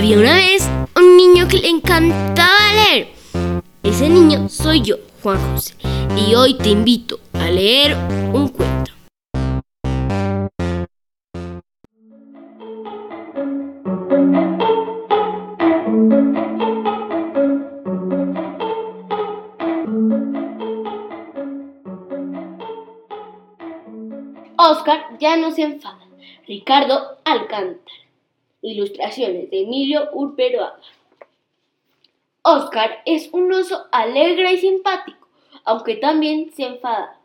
Había una vez un niño que le encantaba leer. Ese niño soy yo, Juan José, y hoy te invito a leer un cuento. Oscar ya no se enfada. Ricardo Alcántara. Ilustraciones de Emilio Urberoaga. Oscar es un oso alegre y simpático, aunque también se enfada,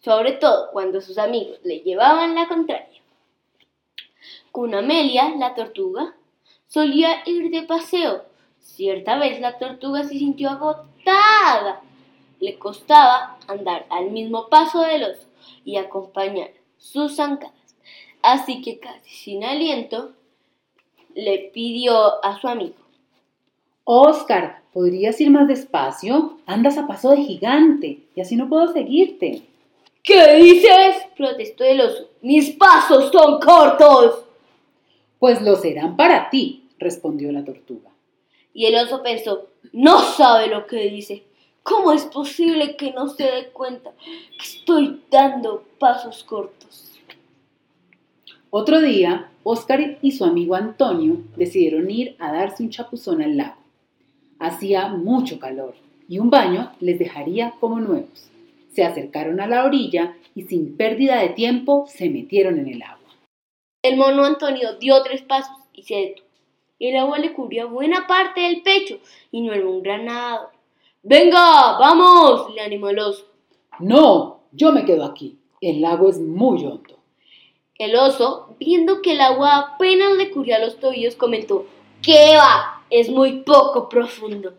sobre todo cuando sus amigos le llevaban la contraria. Con Amelia, la tortuga, solía ir de paseo. Cierta vez la tortuga se sintió agotada. Le costaba andar al mismo paso del oso y acompañar sus zancadas. Así que casi sin aliento le pidió a su amigo. Oscar, ¿podrías ir más despacio? Andas a paso de gigante y así no puedo seguirte. ¿Qué dices? protestó el oso. Mis pasos son cortos. Pues lo serán para ti, respondió la tortuga. Y el oso pensó, no sabe lo que dice. ¿Cómo es posible que no se dé cuenta que estoy dando pasos cortos? Otro día, Oscar y su amigo Antonio decidieron ir a darse un chapuzón al lago. Hacía mucho calor y un baño les dejaría como nuevos. Se acercaron a la orilla y sin pérdida de tiempo se metieron en el agua. El mono Antonio dio tres pasos y se detuvo. El agua le cubría buena parte del pecho y no era un gran nadador. Venga, vamos, le animó el oso. No, yo me quedo aquí. El lago es muy hondo. El oso, viendo que el agua apenas le cubría los tobillos, comentó, ¿qué va? Es muy poco profundo.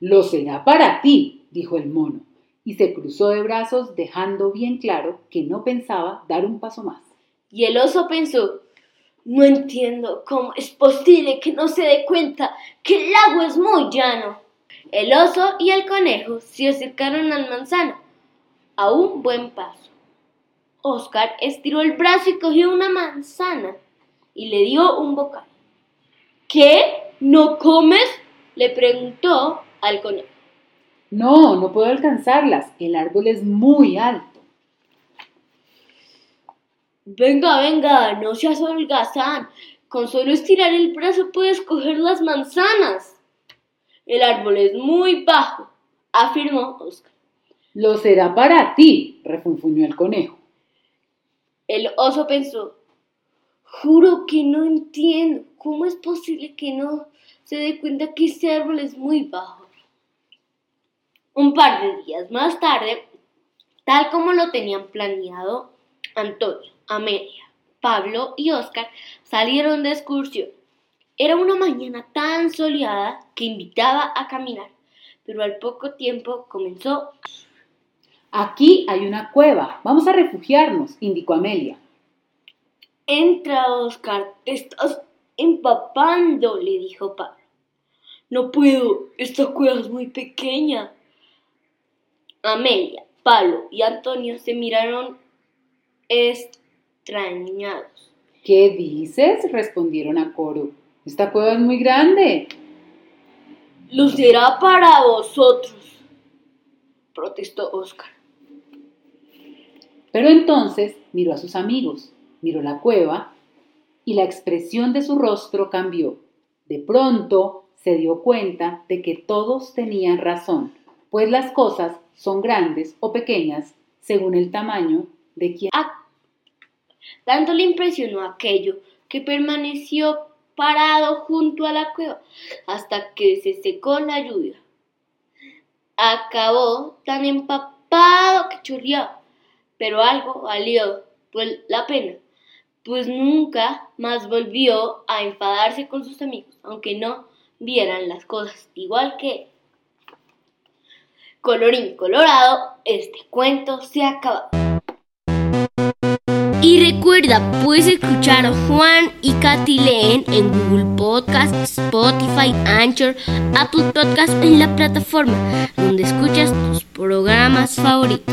Lo será para ti, dijo el mono, y se cruzó de brazos dejando bien claro que no pensaba dar un paso más. Y el oso pensó, no entiendo cómo es posible que no se dé cuenta que el lago es muy llano. El oso y el conejo se acercaron al manzano a un buen paso. Oscar estiró el brazo y cogió una manzana y le dio un bocado. ¿Qué? ¿No comes? le preguntó al conejo. No, no puedo alcanzarlas. El árbol es muy alto. Venga, venga, no seas holgazán. Con solo estirar el brazo puedes coger las manzanas. El árbol es muy bajo, afirmó Oscar. Lo será para ti, refunfuñó el conejo. El oso pensó, juro que no entiendo cómo es posible que no se dé cuenta que ese árbol es muy bajo. Un par de días más tarde, tal como lo tenían planeado, Antonio, Amelia, Pablo y Oscar salieron de excursión. Era una mañana tan soleada que invitaba a caminar, pero al poco tiempo comenzó Aquí hay una cueva. Vamos a refugiarnos, indicó Amelia. Entra, Oscar. Te estás empapando, le dijo Pablo. No puedo. Esta cueva es muy pequeña. Amelia, Pablo y Antonio se miraron extrañados. ¿Qué dices? respondieron a coro. Esta cueva es muy grande. Lo será para vosotros, protestó Oscar. Pero entonces miró a sus amigos, miró la cueva y la expresión de su rostro cambió. De pronto se dio cuenta de que todos tenían razón, pues las cosas son grandes o pequeñas según el tamaño de quien... Ah, tanto le impresionó aquello que permaneció parado junto a la cueva hasta que se secó la lluvia. Acabó tan empapado que chorreaba pero algo valió pues, la pena, pues nunca más volvió a enfadarse con sus amigos, aunque no vieran las cosas igual que él. Colorín colorado, este cuento se acaba. Y recuerda, puedes escuchar a Juan y Katy leen en Google Podcast, Spotify, Anchor, Apple Podcast en la plataforma donde escuchas tus programas favoritos.